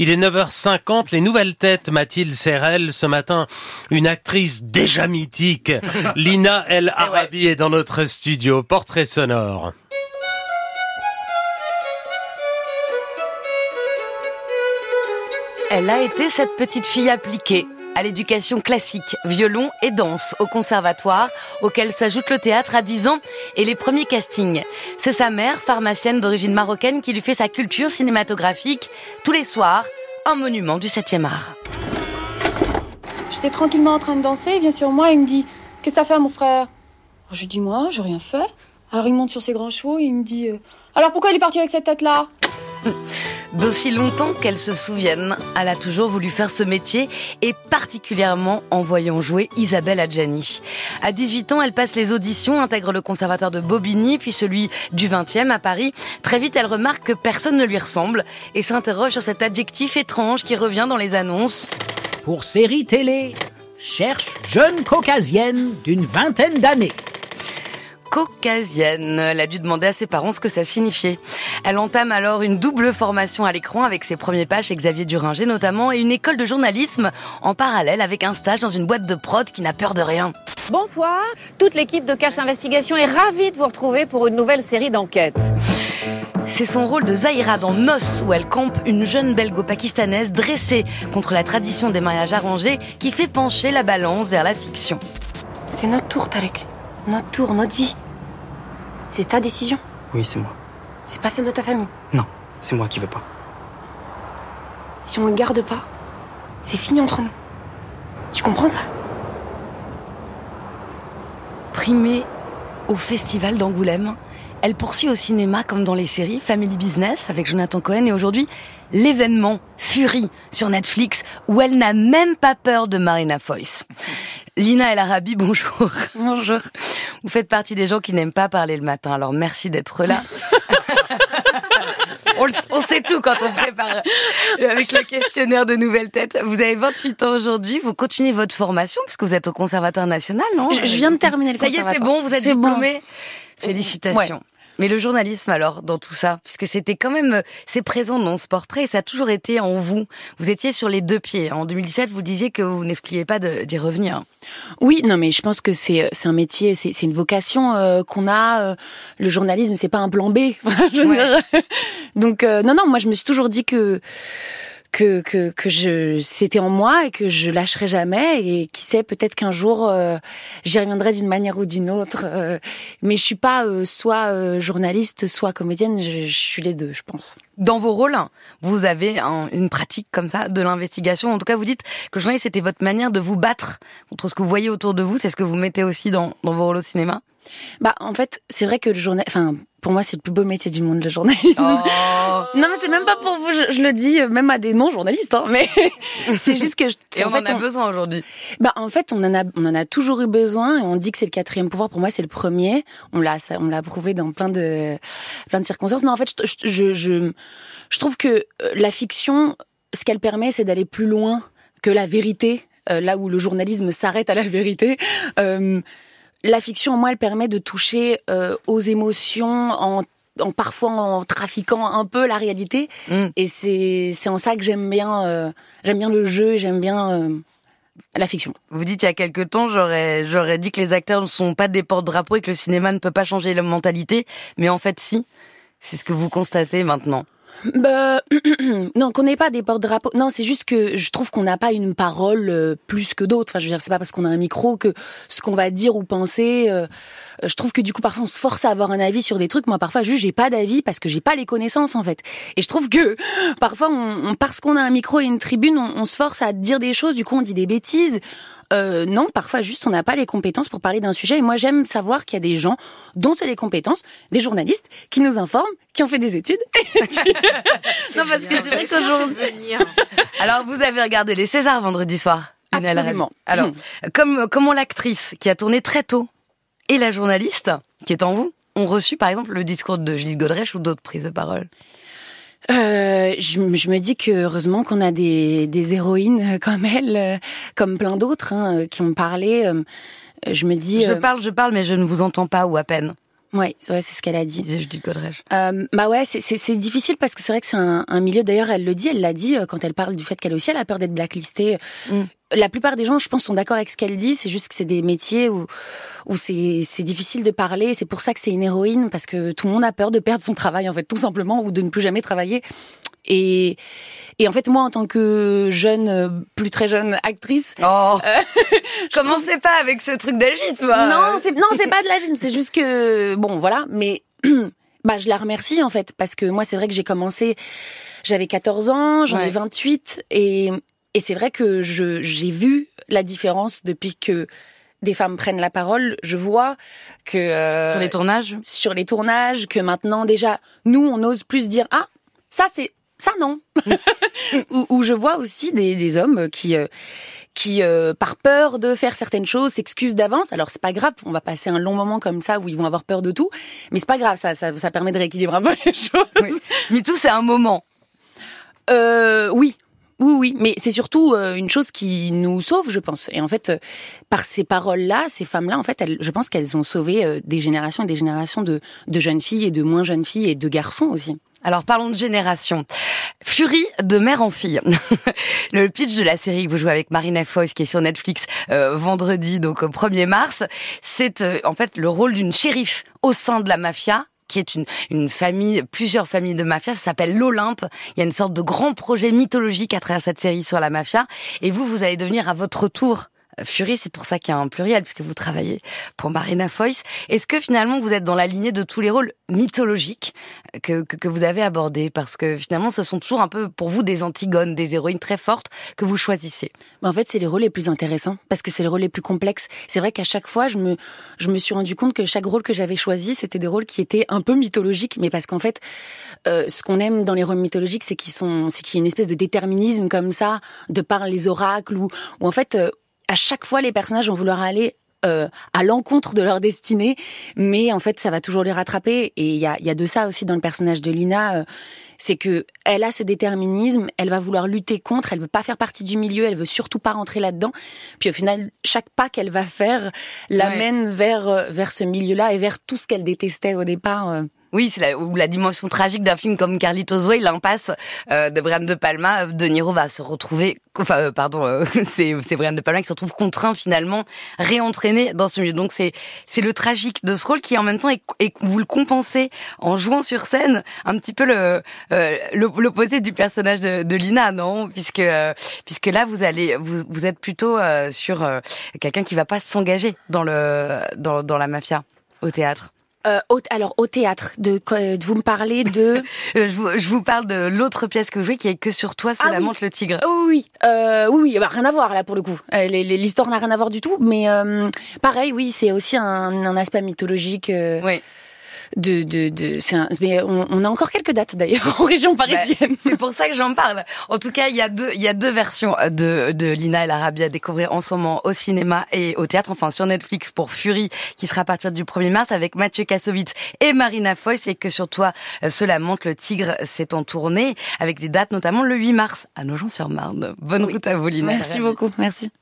Il est 9h50, les nouvelles têtes, Mathilde Serrel, ce matin, une actrice déjà mythique, Lina El Eh Arabi est dans notre studio, portrait sonore. Elle a été cette petite fille appliquée à l'éducation classique, violon et danse au conservatoire, auquel s'ajoute le théâtre à 10 ans et les premiers castings. C'est sa mère, pharmacienne d'origine marocaine, qui lui fait sa culture cinématographique tous les soirs, un monument du 7e art. J'étais tranquillement en train de danser, il vient sur moi et il me dit Qu'est-ce que t'as fait, mon frère? Je lui dis Moi, j'ai rien fait. Alors il monte sur ses grands chevaux et il me dit euh, Alors pourquoi il est parti avec cette tête-là? D'aussi longtemps qu'elle se souvienne, elle a toujours voulu faire ce métier et particulièrement en voyant jouer Isabelle Adjani. À 18 ans, elle passe les auditions, intègre le conservatoire de Bobigny, puis celui du 20e à Paris. Très vite, elle remarque que personne ne lui ressemble et s'interroge sur cet adjectif étrange qui revient dans les annonces. Pour série télé, cherche jeune caucasienne d'une vingtaine d'années. Caucasienne. Elle a dû demander à ses parents ce que ça signifiait. Elle entame alors une double formation à l'écran avec ses premiers pas chez Xavier Duringer notamment et une école de journalisme en parallèle avec un stage dans une boîte de prod qui n'a peur de rien. Bonsoir, toute l'équipe de Cache Investigation est ravie de vous retrouver pour une nouvelle série d'enquêtes. C'est son rôle de Zahira dans Nos, où elle campe une jeune belgo-pakistanaise dressée contre la tradition des mariages arrangés qui fait pencher la balance vers la fiction. C'est notre tour, Tarek. Notre tour, notre vie. C'est ta décision. Oui, c'est moi. C'est pas celle de ta famille. Non, c'est moi qui veux pas. Si on le garde pas, c'est fini entre nous. Tu comprends ça? Primée au Festival d'Angoulême, elle poursuit au cinéma comme dans les séries Family Business avec Jonathan Cohen et aujourd'hui l'événement Fury sur Netflix où elle n'a même pas peur de Marina Foïs. Lina El Arabi, bonjour. Bonjour. Vous faites partie des gens qui n'aiment pas parler le matin, alors merci d'être là. on, le- on sait tout quand on prépare avec le questionnaire de nouvelles têtes. Vous avez 28 ans aujourd'hui, vous continuez votre formation puisque vous êtes au Conservatoire national, non? Je, je viens de terminer le Ça y est, c'est conservatoire. bon, vous êtes C'est bon. diplômé. Félicitations. Mais le journalisme alors dans tout ça, puisque c'était quand même euh, c'est présent dans ce portrait et ça a toujours été en vous. Vous étiez sur les deux pieds. En 2017, vous disiez que vous n'excluiez pas d'y revenir. Oui, non, mais je pense que c'est c'est un métier, c'est c'est une vocation euh, qu'on a. euh, le journalisme, c'est pas un plan B. je veux Ouais. dire. Donc euh, non, non, moi je me suis toujours dit que que que, que je c'était en moi et que je lâcherai jamais et qui sait peut-être qu'un jour euh, j'y reviendrai d'une manière ou d'une autre. euh, mais je suis pas euh, soit euh, journaliste, soit comédienne. Je, je suis les deux, je pense. Dans vos rôles, vous avez un- une pratique comme ça de l'investigation. En tout cas, vous dites que le journalisme c'était votre manière de vous battre contre ce que vous voyez autour de vous. C'est ce que vous mettez aussi dans, dans vos rôles au cinéma. Bah en fait, c'est vrai que le journal, enfin pour moi c'est le plus beau métier du monde le journalisme. Oh. Non, mais c'est même pas pour vous, je, je le dis euh, même à des non-journalistes, hein, mais c'est juste que. je- Et on en fait, en a on- besoin aujourd'hui. Bah, en fait, on en a, on en a toujours eu besoin et on dit que c'est le quatrième pouvoir. Pour moi, c'est le premier. On l'a, on l'a prouvé dans plein de, plein de circonstances. Non, en fait, je, je, je, je trouve que euh, la fiction, ce qu'elle permet, c'est d'aller plus loin que la vérité, euh, là où le journalisme s'arrête à la vérité. Euh, la fiction, moi, elle permet de toucher euh, aux émotions en en parfois en trafiquant un peu la réalité Mm. et c'est c'est en ça que j'aime bien euh, j'aime bien le jeu et j'aime bien euh, la fiction Vous dites il y a quelque temps, j'aurais j'aurais dit que les acteurs ne sont pas des porte-drapeaux et que le cinéma ne peut pas changer la mentalité, mais en fait si. C'est ce que vous constatez maintenant. Bah, non, qu'on n'ait pas des porte-drapeaux. Non, c'est juste que je trouve qu'on n'a pas une parole euh, plus que d'autres. Enfin, je veux dire, c'est pas parce qu'on a un micro que ce qu'on va dire ou penser. euh, je trouve que du coup, parfois, on se force à avoir un avis sur des trucs. Moi, parfois, juste, j'ai pas d'avis parce que j'ai pas les connaissances, en fait. Et je trouve que parfois, on, on- parce qu'on a un micro et une tribune, on, on se force à dire des choses. Du coup, on dit des bêtises. Euh, non, parfois juste on n'a pas les compétences pour parler d'un sujet. Et moi, j'aime savoir qu'il y a des gens dont c'est les compétences, des journalistes qui nous informent, qui ont fait des études. non, parce que c'est vrai qu'aujourd'hui, Alors vous avez regardé les Césars vendredi soir. Absolument. Alors comme comment l'actrice qui a tourné très tôt et la journaliste qui est en vous ont reçu par exemple le discours de Judith Godrèche ou d'autres prises de parole? Euh, je, me- je me dis que heureusement qu'on a des, des héroïnes euh, comme elle, euh, comme plein d'autres hein, euh, qui ont parlé. Je me dis. Je parle, je parle, mais je ne vous entends pas ou à peine. Ouais, c'est vrai, c'est ce qu'elle a dit. Disait Judith Godrèche. Euh, bah ouais, c'est- difficile parce que c'est vrai que c'est un, un milieu. D'ailleurs, elle le dit, elle l'a dit euh, quand elle parle du fait qu'elle aussi elle a peur d'être blacklistée. Mm. La plupart des gens, je pense, sont d'accord avec ce qu'elle dit. C'est juste que c'est des métiers où où c'est c'est difficile de parler. C'est pour ça que c'est une héroïne parce que tout le monde a peur de perdre son travail en fait, tout simplement, ou de ne plus jamais travailler. Et et en fait, moi, en tant que jeune, euh, plus très jeune actrice, Oh. Commencez pas avec ce truc d'agisme. Non, c'est non, c'est pas de l'agisme, c'est juste que bon, voilà, mais bah je la remercie en fait parce que moi c'est vrai que j'ai commencé j'avais 14 ans, j'en ai Ouais. 28 et et c'est vrai que je j'ai vu la différence depuis que des femmes prennent la parole, je vois que euh, Sur les tournages? sur les tournages que maintenant déjà nous on ose plus dire ah ça c'est ça non où, où je vois aussi des, des hommes qui euh, qui euh, par peur de faire certaines choses s'excusent d'avance alors c'est pas grave on va passer un long moment comme ça où ils vont avoir peur de tout mais c'est pas grave ça ça, ça permet de rééquilibrer un peu les choses Mais tout, c'est un moment. euh, oui. Oui, oui, mais c'est surtout une chose qui nous sauve, je pense. Et en fait, par ces paroles-là, ces femmes-là, en fait, elles, je pense qu'elles ont sauvé des générations et des générations de, de jeunes filles et de moins jeunes filles et de garçons aussi. Alors parlons de génération. Furie de mère en fille. le pitch de la série que vous jouez avec Marina Foïs qui est sur Netflix euh, vendredi, donc au 1er mars, c'est euh, en fait le rôle d'une shérif au sein de la mafia qui est une, une famille, plusieurs familles de mafia, ça s'appelle l'Olympe. Il y a une sorte de grand projet mythologique à travers cette série sur la mafia. Et vous, vous allez devenir à votre tour Fury, c'est pour ça qu'il y a un pluriel, puisque vous travaillez pour Marina Foïs. Est-ce que finalement vous êtes dans la lignée de tous les rôles mythologiques que, que, vous avez abordés? Parce que finalement ce sont toujours un peu pour vous des antigones, des héroïnes très fortes que vous choisissez. Mais en fait, c'est les rôles les plus intéressants parce que c'est les rôles les plus complexes. C'est vrai qu'à chaque fois, je me, je me suis rendu compte que chaque rôle que j'avais choisi, c'était des rôles qui étaient un peu mythologiques, mais parce qu'en fait, euh, ce qu'on aime dans les rôles mythologiques, c'est qu'ils sont, c'est qu'il y a une espèce de déterminisme comme ça, de par les oracles, où en fait, euh, à chaque fois, les personnages vont vouloir aller euh, à l'encontre de leur destinée, mais en fait, ça va toujours les rattraper. Et il y a, y a de ça aussi dans le personnage de Lina. euh, c'est que elle a ce déterminisme, elle va vouloir lutter contre, elle veut pas faire partie du milieu, elle veut surtout pas rentrer là-dedans. Puis au final, chaque pas qu'elle va faire l'amène vers euh, vers ce milieu-là et vers tout ce qu'elle détestait au départ. Euh. Oui, c'est la, ou la dimension tragique d'un film comme Carlitos Way, l'impasse euh, de Brian De Palma. De Niro va se retrouver, enfin, euh, pardon, euh, c'est c'est Brian De Palma qui se retrouve contraint finalement, réentraîné dans ce milieu. Donc c'est c'est le tragique de ce rôle qui en même temps est, est- vous le compensez en jouant sur scène un petit peu le euh, l'op- l'opposé du personnage de, de Lina, non? Puisque euh, puisque là vous allez vous vous êtes plutôt euh, sur euh, quelqu'un qui va pas s'engager dans le dans dans la mafia au théâtre. Euh, au- alors au théâtre, de, de vous me parlez de Euh, je, vous, je vous parle de l'autre pièce que vous jouez qui est que sur toi, c'est Ah la oui. montre le tigre. Oh oui, euh, oui, oui, bah, rien à voir là pour le coup. Euh, L'histoire n'a rien à voir du tout, mais euh, pareil, oui, c'est aussi un, un aspect mythologique. euh, Oui. De, de, de, c'est un- mais on, on a encore quelques dates d'ailleurs en région parisienne. C'est pour ça que j'en parle. En tout cas, il y a deux, il y a deux versions de, de Lina et l'Arabie à découvrir en ce moment au cinéma et au théâtre, enfin sur Netflix pour Fury, qui sera à partir du 1er mars avec Mathieu Kassovitz et Marina Foïs et que sur toi, euh, cela monte le tigre, c'est en tournée avec des dates notamment le 8 mars à Nogent-sur-Marne. Bonne Oui. route à vous, Lina. Merci beaucoup, merci.